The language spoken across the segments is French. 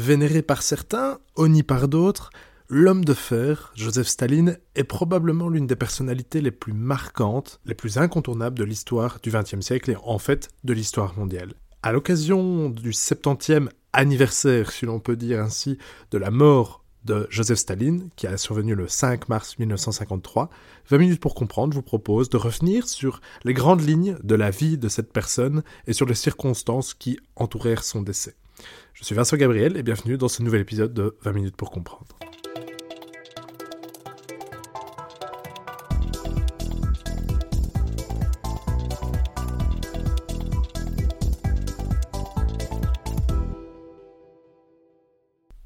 Vénéré par certains, honni par d'autres, l'homme de fer, Joseph Staline, est probablement l'une des personnalités les plus marquantes, les plus incontournables de l'histoire du XXe siècle et en fait de l'histoire mondiale. À l'occasion du 70e anniversaire, si l'on peut dire ainsi, de la mort de Joseph Staline, qui a survenu le 5 mars 1953, 20 minutes pour comprendre vous propose de revenir sur les grandes lignes de la vie de cette personne et sur les circonstances qui entourèrent son décès. Je suis Vincent Gabriel et bienvenue dans ce nouvel épisode de 20 minutes pour comprendre.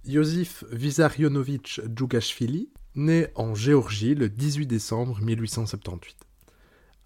Yosif Vissarionovitch Djougashvili naît en Géorgie le 18 décembre 1878.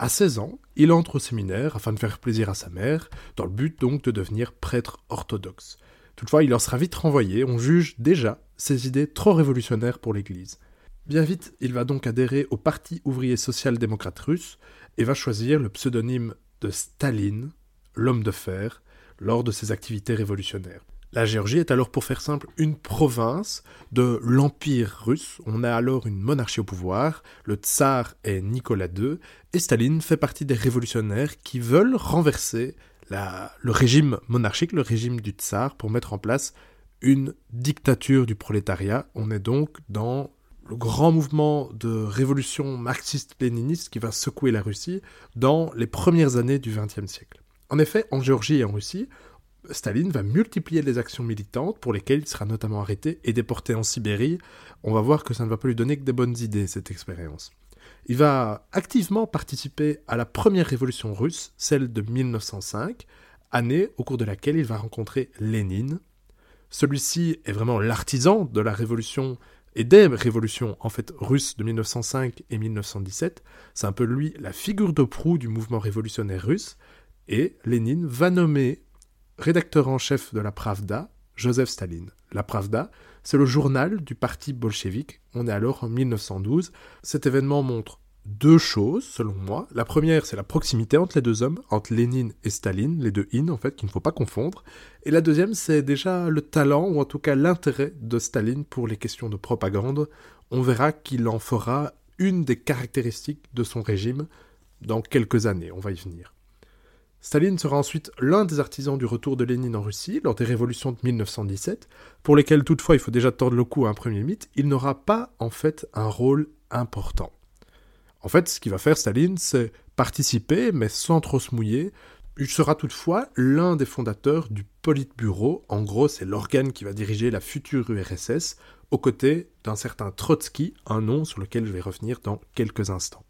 À 16 ans, il entre au séminaire afin de faire plaisir à sa mère, dans le but donc de devenir prêtre orthodoxe. Toutefois, il en sera vite renvoyé, on juge déjà ses idées trop révolutionnaires pour l'Église. Bien vite, il va donc adhérer au Parti ouvrier social-démocrate russe et va choisir le pseudonyme de Staline, l'homme de fer, lors de ses activités révolutionnaires. La Géorgie est alors, pour faire simple, une province de l'Empire russe. On a alors une monarchie au pouvoir, le tsar est Nicolas II, et Staline fait partie des révolutionnaires qui veulent renverser le régime monarchique, le régime du tsar, pour mettre en place une dictature du prolétariat. On est donc dans le grand mouvement de révolution marxiste-léniniste qui va secouer la Russie dans les premières années du XXe siècle. En effet, en Géorgie et en Russie, Staline va multiplier les actions militantes pour lesquelles il sera notamment arrêté et déporté en Sibérie. On va voir que ça ne va pas lui donner que des bonnes idées, cette expérience. Il va activement participer à la première révolution russe, celle de 1905, année au cours de laquelle il va rencontrer Lénine. Celui-ci est vraiment l'artisan de la révolution et des révolutions en fait russes de 1905 et 1917. C'est un peu lui la figure de proue du mouvement révolutionnaire russe. Et Lénine va nommer rédacteur en chef de la Pravda, Joseph Staline. La Pravda, c'est le journal du parti bolchevique. On est alors en 1912. Cet événement montre deux choses, selon moi. La première, c'est la proximité entre les deux hommes, entre Lénine et Staline, les deux in, en fait, qu'il ne faut pas confondre. Et la deuxième, c'est déjà le talent, ou en tout cas l'intérêt de Staline pour les questions de propagande. On verra qu'il en fera une des caractéristiques de son régime dans quelques années. On va y venir. Staline sera ensuite l'un des artisans du retour de Lénine en Russie lors des révolutions de 1917, pour lesquelles toutefois il faut déjà tordre le cou à un premier mythe, il n'aura pas en fait un rôle important. En fait, ce qu'il va faire Staline, c'est participer, mais sans trop se mouiller. Il sera toutefois l'un des fondateurs du Politburo, en gros c'est l'organe qui va diriger la future URSS, aux côtés d'un certain Trotsky, un nom sur lequel je vais revenir dans quelques instants.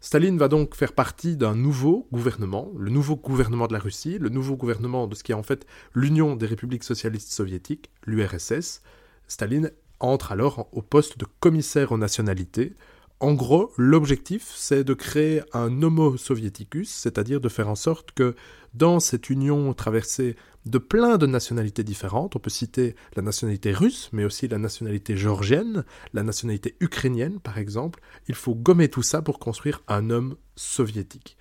Staline va donc faire partie d'un nouveau gouvernement, le nouveau gouvernement de la Russie, le nouveau gouvernement de ce qui est en fait l'Union des républiques socialistes soviétiques, l'URSS. Staline entre alors au poste de commissaire aux nationalités, en gros, l'objectif, c'est de créer un homo soviéticus, c'est-à-dire de faire en sorte que dans cette union traversée de plein de nationalités différentes, on peut citer la nationalité russe, mais aussi la nationalité géorgienne, la nationalité ukrainienne par exemple, il faut gommer tout ça pour construire un homme soviétique.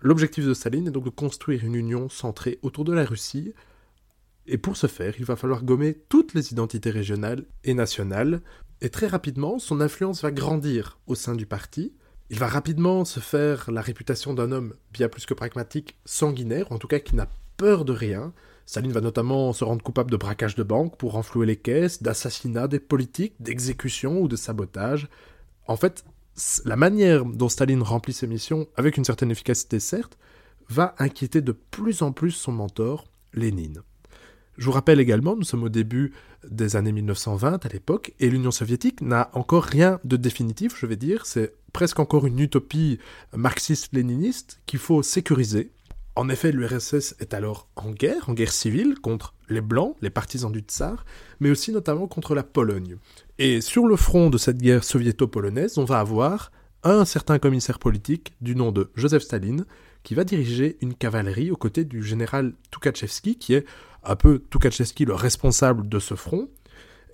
L'objectif de Staline est donc de construire une union centrée autour de la Russie, et pour ce faire, il va falloir gommer toutes les identités régionales et nationales et très rapidement, son influence va grandir au sein du parti. Il va rapidement se faire la réputation d'un homme bien plus que pragmatique, sanguinaire, en tout cas qui n'a peur de rien. Staline va notamment se rendre coupable de braquage de banque pour renflouer les caisses, d'assassinat des politiques, d'exécution ou de sabotage. En fait, la manière dont Staline remplit ses missions, avec une certaine efficacité certes, va inquiéter de plus en plus son mentor, Lénine. Je vous rappelle également, nous sommes au début des années 1920 à l'époque, et l'Union soviétique n'a encore rien de définitif, je vais dire, c'est presque encore une utopie marxiste-léniniste qu'il faut sécuriser. En effet, l'URSS est alors en guerre, en guerre civile, contre les Blancs, les partisans du tsar, mais aussi notamment contre la Pologne. Et sur le front de cette guerre soviéto-polonaise, on va avoir un certain commissaire politique du nom de Joseph Staline, qui va diriger une cavalerie aux côtés du général Tukhachevsky, qui est un peu Tukhachevsky le responsable de ce front,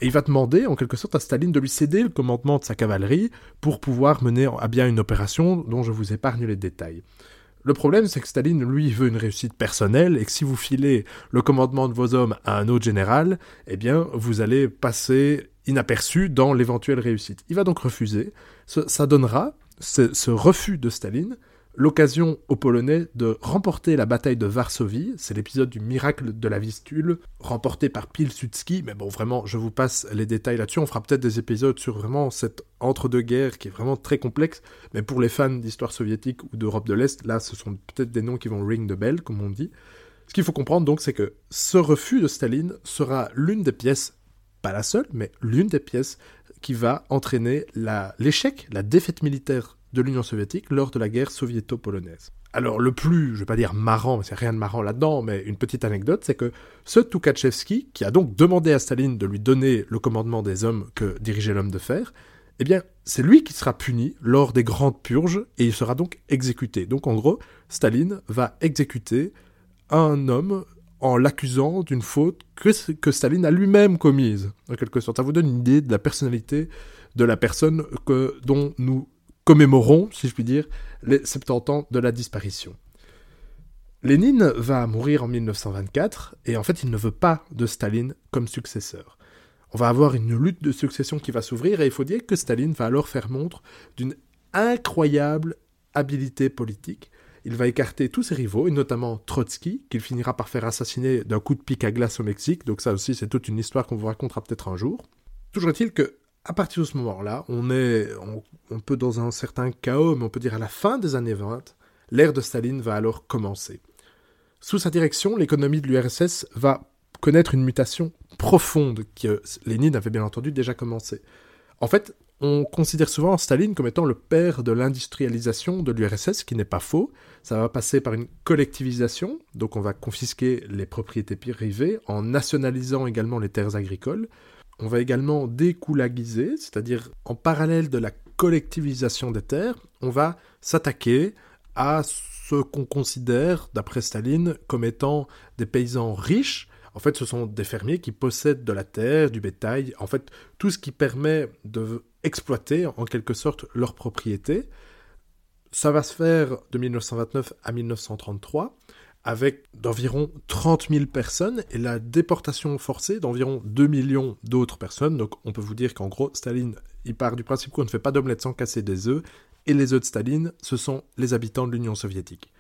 et il va demander en quelque sorte à Staline de lui céder le commandement de sa cavalerie pour pouvoir mener à bien une opération dont je vous épargne les détails. Le problème, c'est que Staline, lui, veut une réussite personnelle, et que si vous filez le commandement de vos hommes à un autre général, eh bien, vous allez passer inaperçu dans l'éventuelle réussite. Il va donc refuser. Ça donnera, ce refus de Staline, l'occasion aux Polonais de remporter la bataille de Varsovie. C'est l'épisode du miracle de la Vistule, remporté par Pilsudski. Mais bon, vraiment, je vous passe les détails là-dessus. On fera peut-être des épisodes sur vraiment cette entre-deux-guerres qui est vraiment très complexe. Mais pour les fans d'histoire soviétique ou d'Europe de l'Est, là, ce sont peut-être des noms qui vont ring de bell, comme on dit. Ce qu'il faut comprendre donc, c'est que ce refus de Staline sera l'une des pièces, pas la seule, mais l'une des pièces qui va entraîner l'échec, la défaite militaire de l'Union soviétique lors de la guerre soviéto-polonaise. Alors le plus, je vais pas dire marrant, mais c'est rien de marrant là-dedans, mais une petite anecdote, c'est que ce Tukhachevsky, qui a donc demandé à Staline de lui donner le commandement des hommes que dirigeait l'homme de fer, eh bien, c'est lui qui sera puni lors des grandes purges et il sera donc exécuté. Donc en gros, Staline va exécuter un homme en l'accusant d'une faute que, que Staline a lui-même commise, en quelque sorte. Ça vous donne une idée de la personnalité de la personne que, dont nous commémorons, si je puis dire, les 70 ans de la disparition. Lénine va mourir en 1924 et en fait il ne veut pas de Staline comme successeur. On va avoir une lutte de succession qui va s'ouvrir et il faut dire que Staline va alors faire montre d'une incroyable habileté politique. Il va écarter tous ses rivaux, et notamment Trotsky, qu'il finira par faire assassiner d'un coup de pic à glace au Mexique, donc ça aussi c'est toute une histoire qu'on vous racontera peut-être un jour. Toujours est-il que à partir de ce moment-là, on est on, peut dans un certain chaos, mais on peut dire à la fin des années 20, l'ère de Staline va alors commencer. Sous sa direction, l'économie de l'URSS va connaître une mutation profonde que Lénine avait bien entendu déjà commencé. En fait, on considère souvent Staline comme étant le père de l'industrialisation de l'URSS, ce qui n'est pas faux. Ça va passer par une collectivisation, donc on va confisquer les propriétés privées en nationalisant également les terres agricoles. On va également découlagiser, c'est-à-dire en parallèle de la collectivisation des terres, on va s'attaquer à ce qu'on considère, d'après Staline, comme étant des paysans riches. En fait, ce sont des fermiers qui possèdent de la terre, du bétail, en fait, tout ce qui permet de exploiter en quelque sorte leur propriété. Ça va se faire de 1929 à 1933 avec d'environ 30 000 personnes et la déportation forcée d'environ 2 millions d'autres personnes. Donc on peut vous dire qu'en gros, Staline, il part du principe qu'on ne fait pas d'omelette sans casser des œufs, et les œufs de Staline, ce sont les habitants de l'Union soviétique.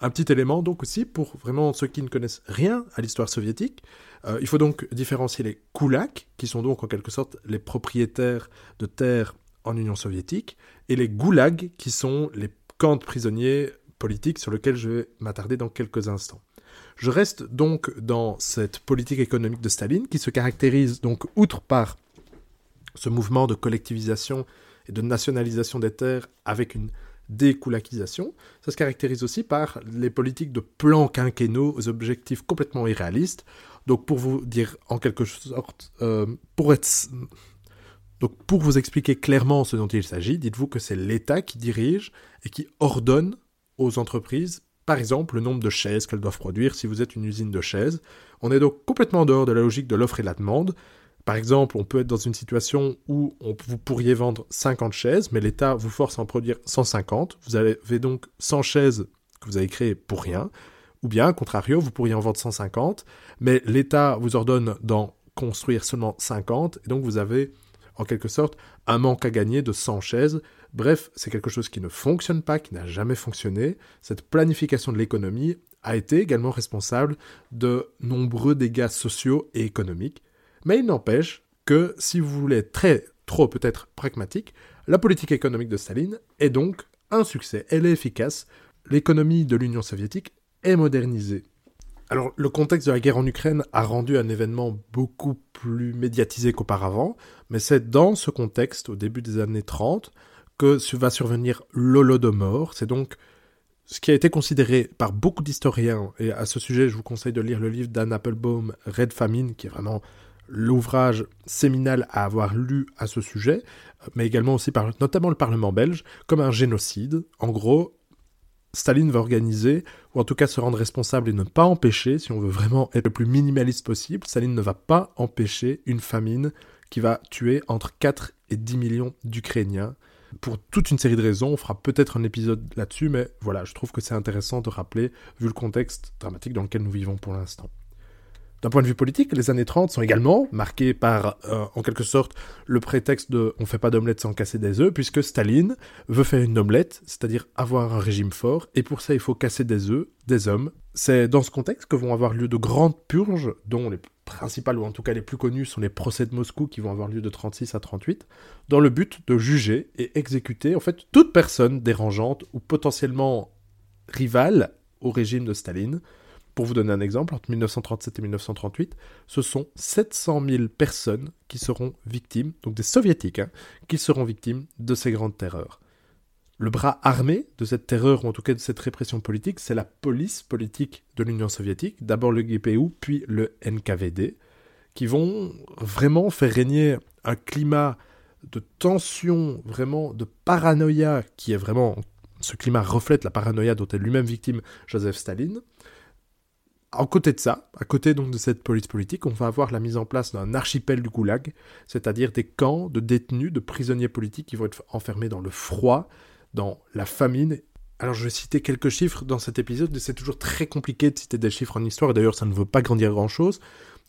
Un petit élément donc aussi pour vraiment ceux qui ne connaissent rien à l'histoire soviétique, euh, il faut donc différencier les koulaks, qui sont donc en quelque sorte les propriétaires de terres en Union soviétique, et les goulags, qui sont les camps de prisonniers politique sur lequel je vais m'attarder dans quelques instants. Je reste donc dans cette politique économique de Staline qui se caractérise donc outre par ce mouvement de collectivisation et de nationalisation des terres avec une découlakisation, ça se caractérise aussi par les politiques de plans quinquennaux aux objectifs complètement irréalistes. Donc pour vous dire en quelque sorte, euh, pour être... Donc pour vous expliquer clairement ce dont il s'agit, dites-vous que c'est l'État qui dirige et qui ordonne aux entreprises, par exemple, le nombre de chaises qu'elles doivent produire si vous êtes une usine de chaises. On est donc complètement en dehors de la logique de l'offre et de la demande. Par exemple, on peut être dans une situation où vous pourriez vendre 50 chaises, mais l'État vous force à en produire 150. Vous avez donc 100 chaises que vous avez créées pour rien. Ou bien, contrario, vous pourriez en vendre 150, mais l'État vous ordonne d'en construire seulement 50, et donc vous avez en quelque sorte un manque à gagner de 100 chaises. Bref, c'est quelque chose qui ne fonctionne pas, qui n'a jamais fonctionné. Cette planification de l'économie a été également responsable de nombreux dégâts sociaux et économiques. Mais il n'empêche que si vous voulez très, trop peut-être pragmatique, la politique économique de Staline est donc un succès. Elle est efficace. L'économie de l'Union soviétique est modernisée. Alors, le contexte de la guerre en Ukraine a rendu un événement beaucoup plus médiatisé qu'auparavant, mais c'est dans ce contexte, au début des années 30, que va survenir l'Holodomor. C'est donc ce qui a été considéré par beaucoup d'historiens, et à ce sujet, je vous conseille de lire le livre d'Anne Applebaum, Red Famine, qui est vraiment l'ouvrage séminal à avoir lu à ce sujet, mais également aussi par notamment le Parlement belge, comme un génocide. En gros, Staline va organiser, ou en tout cas se rendre responsable et ne pas empêcher, si on veut vraiment être le plus minimaliste possible, Staline ne va pas empêcher une famine qui va tuer entre 4 et 10 millions d'Ukrainiens pour toute une série de raisons. On fera peut-être un épisode là-dessus, mais voilà, je trouve que c'est intéressant de rappeler, vu le contexte dramatique dans lequel nous vivons pour l'instant. D'un point de vue politique, les années 30 sont également marquées par, euh, en quelque sorte, le prétexte de on fait pas d'omelette sans casser des œufs, puisque Staline veut faire une omelette, c'est-à-dire avoir un régime fort, et pour ça il faut casser des œufs, des hommes. C'est dans ce contexte que vont avoir lieu de grandes purges, dont les principales, ou en tout cas les plus connues, sont les procès de Moscou qui vont avoir lieu de 36 à 38, dans le but de juger et exécuter, en fait, toute personne dérangeante ou potentiellement rivale au régime de Staline, pour vous donner un exemple, entre 1937 et 1938, ce sont 700 000 personnes qui seront victimes, donc des soviétiques, hein, qui seront victimes de ces grandes terreurs. Le bras armé de cette terreur, ou en tout cas de cette répression politique, c'est la police politique de l'Union soviétique, d'abord le GPU, puis le NKVD, qui vont vraiment faire régner un climat de tension, vraiment de paranoïa, qui est vraiment... Ce climat reflète la paranoïa dont est lui-même victime Joseph Staline, à côté de ça, à côté donc de cette police politique, on va avoir la mise en place d'un archipel du goulag, c'est-à-dire des camps de détenus, de prisonniers politiques qui vont être enfermés dans le froid, dans la famine. Alors je vais citer quelques chiffres dans cet épisode, c'est toujours très compliqué de citer des chiffres en histoire, et d'ailleurs ça ne veut pas grandir grand-chose.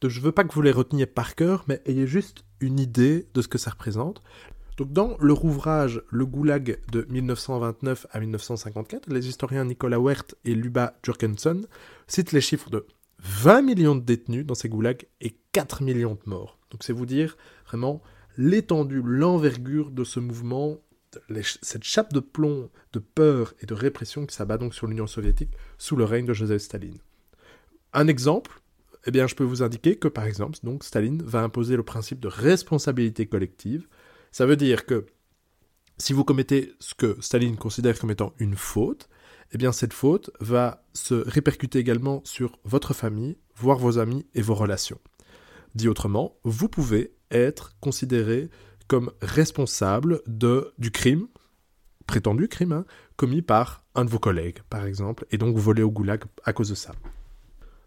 Donc je veux pas que vous les reteniez par cœur, mais ayez juste une idée de ce que ça représente. Donc dans leur ouvrage Le Goulag de 1929 à 1954, les historiens Nicolas Wert et Luba Jurgensen citent les chiffres de 20 millions de détenus dans ces goulags et 4 millions de morts. Donc c'est vous dire vraiment l'étendue, l'envergure de ce mouvement, cette chape de plomb de peur et de répression qui s'abat donc sur l'Union soviétique sous le règne de Joseph Staline. Un exemple, eh bien je peux vous indiquer que par exemple, donc Staline va imposer le principe de responsabilité collective, ça veut dire que si vous commettez ce que Staline considère comme étant une faute, eh bien cette faute va se répercuter également sur votre famille, voire vos amis et vos relations. Dit autrement, vous pouvez être considéré comme responsable du crime, prétendu crime, hein, commis par un de vos collègues, par exemple, et donc volez au goulag à cause de ça.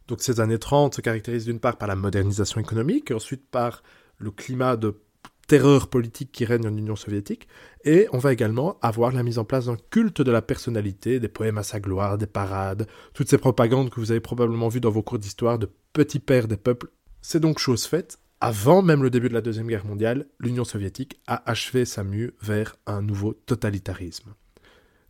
Donc ces années 30 se caractérisent d'une part par la modernisation économique, et ensuite par le climat de terreur politique qui règne en Union soviétique, et on va également avoir la mise en place d'un culte de la personnalité, des poèmes à sa gloire, des parades, toutes ces propagandes que vous avez probablement vues dans vos cours d'histoire de petits pères des peuples. C'est donc chose faite. Avant même le début de la Deuxième Guerre mondiale, l'Union soviétique a achevé sa mue vers un nouveau totalitarisme.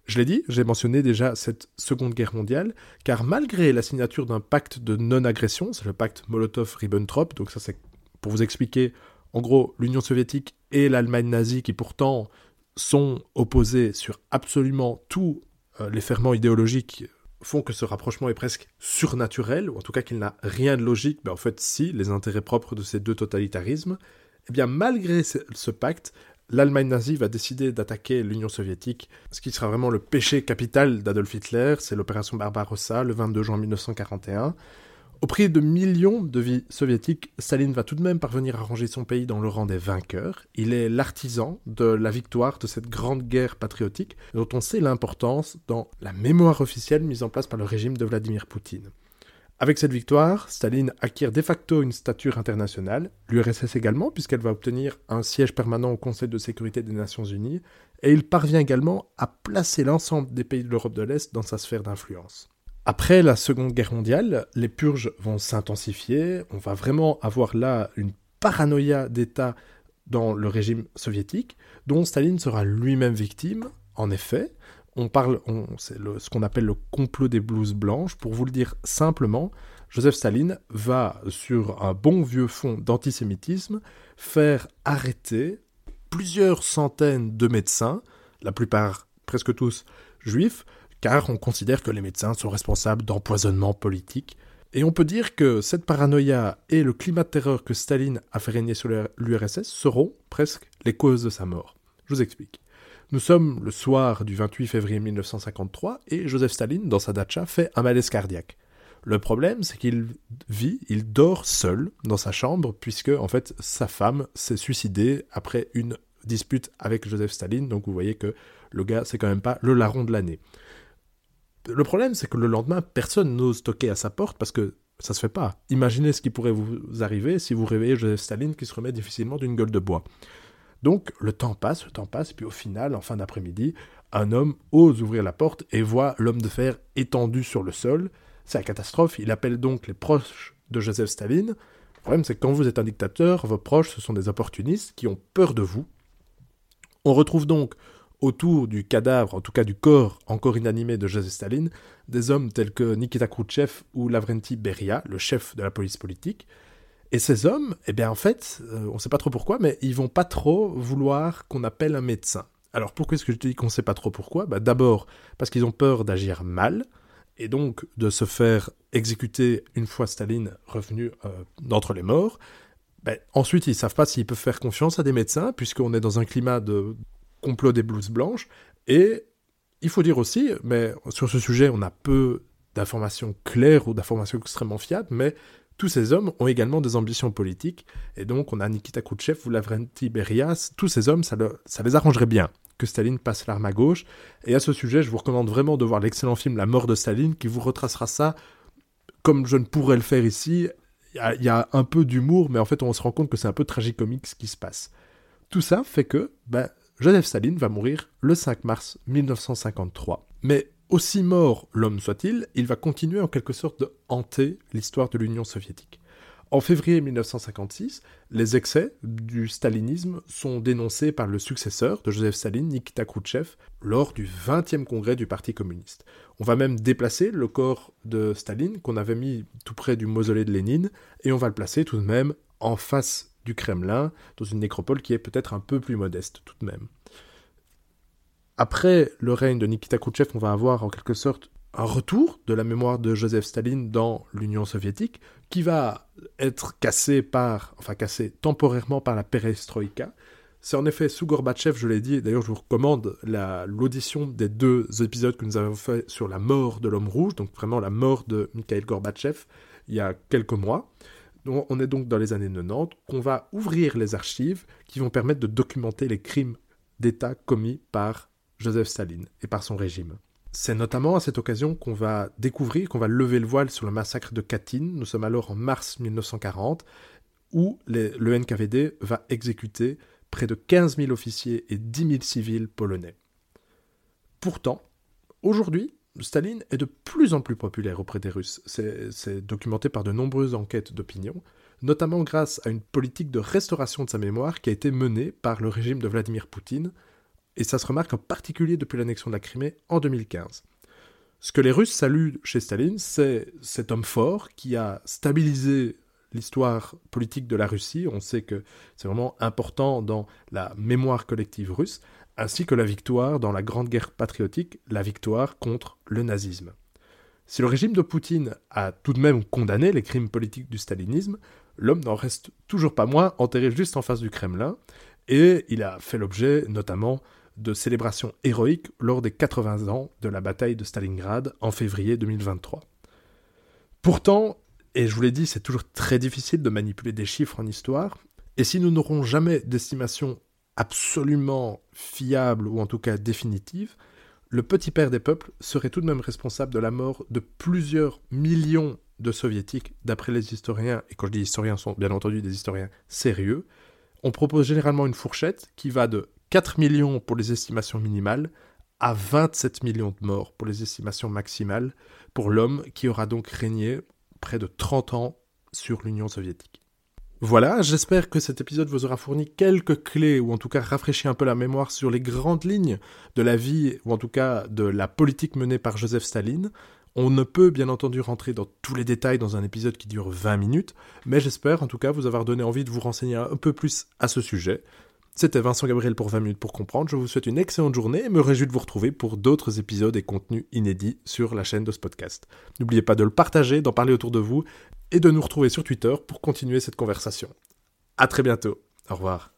Je l'ai dit, j'ai mentionné déjà cette Seconde Guerre mondiale, car malgré la signature d'un pacte de non-agression, c'est le pacte Molotov-Ribbentrop, donc ça c'est pour vous expliquer en gros, l'Union soviétique et l'Allemagne nazie, qui pourtant sont opposés sur absolument tous euh, les ferments idéologiques, font que ce rapprochement est presque surnaturel, ou en tout cas qu'il n'a rien de logique, mais en fait si, les intérêts propres de ces deux totalitarismes, eh bien malgré ce, pacte, l'Allemagne nazie va décider d'attaquer l'Union soviétique, ce qui sera vraiment le péché capital d'Adolf Hitler, c'est l'opération Barbarossa le 22 juin 1941, au prix de millions de vies soviétiques, Staline va tout de même parvenir à ranger son pays dans le rang des vainqueurs. Il est l'artisan de la victoire de cette grande guerre patriotique dont on sait l'importance dans la mémoire officielle mise en place par le régime de Vladimir Poutine. Avec cette victoire, Staline acquiert de facto une stature internationale, l'URSS également, puisqu'elle va obtenir un siège permanent au Conseil de sécurité des Nations Unies, et il parvient également à placer l'ensemble des pays de l'Europe de l'Est dans sa sphère d'influence. Après la Seconde Guerre mondiale, les purges vont s'intensifier, on va vraiment avoir là une paranoïa d'État dans le régime soviétique, dont Staline sera lui-même victime, en effet. On parle, c'est ce qu'on appelle le complot des blouses blanches. Pour vous le dire simplement, Joseph Staline va, sur un bon vieux fond d'antisémitisme, faire arrêter plusieurs centaines de médecins, la plupart, presque tous, juifs, car on considère que les médecins sont responsables d'empoisonnement politique. Et on peut dire que cette paranoïa et le climat de terreur que Staline a fait régner sur l'URSS seront presque les causes de sa mort. Je vous explique. Nous sommes le soir du 28 février 1953 et Joseph Staline, dans sa dacha, fait un malaise cardiaque. Le problème, c'est qu'il vit, il dort seul dans sa chambre, puisque en fait sa femme s'est suicidée après une dispute avec Joseph Staline. Donc vous voyez que le gars, c'est quand même pas le larron de l'année. Le problème, c'est que le lendemain, personne n'ose toquer à sa porte parce que ça se fait pas. Imaginez ce qui pourrait vous arriver si vous réveillez Joseph Staline qui se remet difficilement d'une gueule de bois. Donc le temps passe, le temps passe, puis au final, en fin d'après-midi, un homme ose ouvrir la porte et voit l'homme de fer étendu sur le sol. C'est la catastrophe, il appelle donc les proches de Joseph Staline. Le problème, c'est que quand vous êtes un dictateur, vos proches, ce sont des opportunistes qui ont peur de vous. On retrouve donc autour du cadavre, en tout cas du corps encore inanimé de Joseph Staline, des hommes tels que Nikita Khrouchtchev ou Lavrenti Beria, le chef de la police politique. Et ces hommes, eh bien en fait, euh, on ne sait pas trop pourquoi, mais ils vont pas trop vouloir qu'on appelle un médecin. Alors pourquoi est-ce que je te dis qu'on ne sait pas trop pourquoi? Bah, D'abord parce qu'ils ont peur d'agir mal, et donc de se faire exécuter une fois Staline revenu euh, d'entre les morts. Ben, ensuite, ils savent pas s'ils peuvent faire confiance à des médecins, puisqu'on est dans un climat de complot des blouses blanches. Et il faut dire aussi, mais sur ce sujet, on a peu d'informations claires ou d'informations extrêmement fiables, mais tous ces hommes ont également des ambitions politiques, et donc on a Nikita Khrouchtchev ou Lavrenti Berias, tous ces hommes, ça, ça les arrangerait bien que Staline passe l'arme à gauche. Et à ce sujet, je vous recommande vraiment de voir l'excellent film La mort de Staline, qui vous retracera ça comme je ne pourrais le faire ici. Il y, a un peu d'humour, mais en fait, on se rend compte que c'est un peu tragicomique ce qui se passe. Tout ça fait que ben, Joseph Staline va mourir le 5 mars 1953. Mais aussi mort l'homme soit-il, il va continuer en quelque sorte de hanter l'histoire de l'Union soviétique. En février 1956, les excès du stalinisme sont dénoncés par le successeur de Joseph Staline, Nikita Khrouchtchev, lors du 20e congrès du Parti communiste. On va même déplacer le corps de Staline, qu'on avait mis tout près du mausolée de Lénine, et on va le placer tout de même en face du Kremlin, dans une nécropole qui est peut-être un peu plus modeste tout de même. Après le règne de Nikita Khrouchtchev, on va avoir en quelque sorte un retour de la mémoire de Joseph Staline dans l'Union soviétique, qui va être cassé par, enfin cassé temporairement par la perestroïka. C'est en effet sous Gorbatchev, je l'ai dit, d'ailleurs je vous recommande l'audition des deux épisodes que nous avons fait sur la mort de l'homme rouge, donc vraiment la mort de Mikhail Gorbatchev, il y a quelques mois. On est donc dans les années 90, qu'on va ouvrir les archives qui vont permettre de documenter les crimes d'État commis par Joseph Staline et par son régime. C'est notamment à cette occasion qu'on va découvrir, qu'on va lever le voile sur le massacre de Katyn. Nous sommes alors en mars 1940, où le NKVD va exécuter près de 15 000 officiers et 10 000 civils polonais. Pourtant, aujourd'hui, Staline est de plus en plus populaire auprès des Russes. C'est documenté par de nombreuses enquêtes d'opinion, notamment grâce à une politique de restauration de sa mémoire qui a été menée par le régime de Vladimir Poutine, et ça se remarque en particulier depuis l'annexion de la Crimée en 2015. Ce que les Russes saluent chez Staline, c'est cet homme fort qui a stabilisé l'histoire politique de la Russie, on sait que c'est vraiment important dans la mémoire collective russe, ainsi que la victoire dans la Grande Guerre patriotique, la victoire contre le nazisme. Si le régime de Poutine a tout de même condamné les crimes politiques du stalinisme, l'homme n'en reste toujours pas moins enterré juste en face du Kremlin, et il a fait l'objet notamment de célébration héroïque lors des 80 ans de la bataille de Stalingrad en février 2023. Pourtant, et je vous l'ai dit, c'est toujours très difficile de manipuler des chiffres en histoire, et si nous n'aurons jamais d'estimation absolument fiable ou en tout cas définitive, le petit père des peuples serait tout de même responsable de la mort de plusieurs millions de soviétiques, d'après les historiens, et quand je dis historiens, sont bien entendu des historiens sérieux. On propose généralement une fourchette qui va de 4 millions pour les estimations minimales à 27 millions de morts pour les estimations maximales pour l'homme qui aura donc régné près de 30 ans sur l'Union soviétique. Voilà, j'espère que cet épisode vous aura fourni quelques clés, ou en tout cas rafraîchi un peu la mémoire sur les grandes lignes de la vie, ou en tout cas de la politique menée par Joseph Staline. On ne peut bien entendu rentrer dans tous les détails dans un épisode qui dure 20 minutes, mais j'espère en tout cas vous avoir donné envie de vous renseigner un peu plus à ce sujet. C'était Vincent Gabriel pour 20 minutes pour comprendre. Je vous souhaite une excellente journée et me réjouis de vous retrouver pour d'autres épisodes et contenus inédits sur la chaîne de ce podcast. N'oubliez pas de le partager, d'en parler autour de vous et de nous retrouver sur Twitter pour continuer cette conversation. À très bientôt. Au revoir.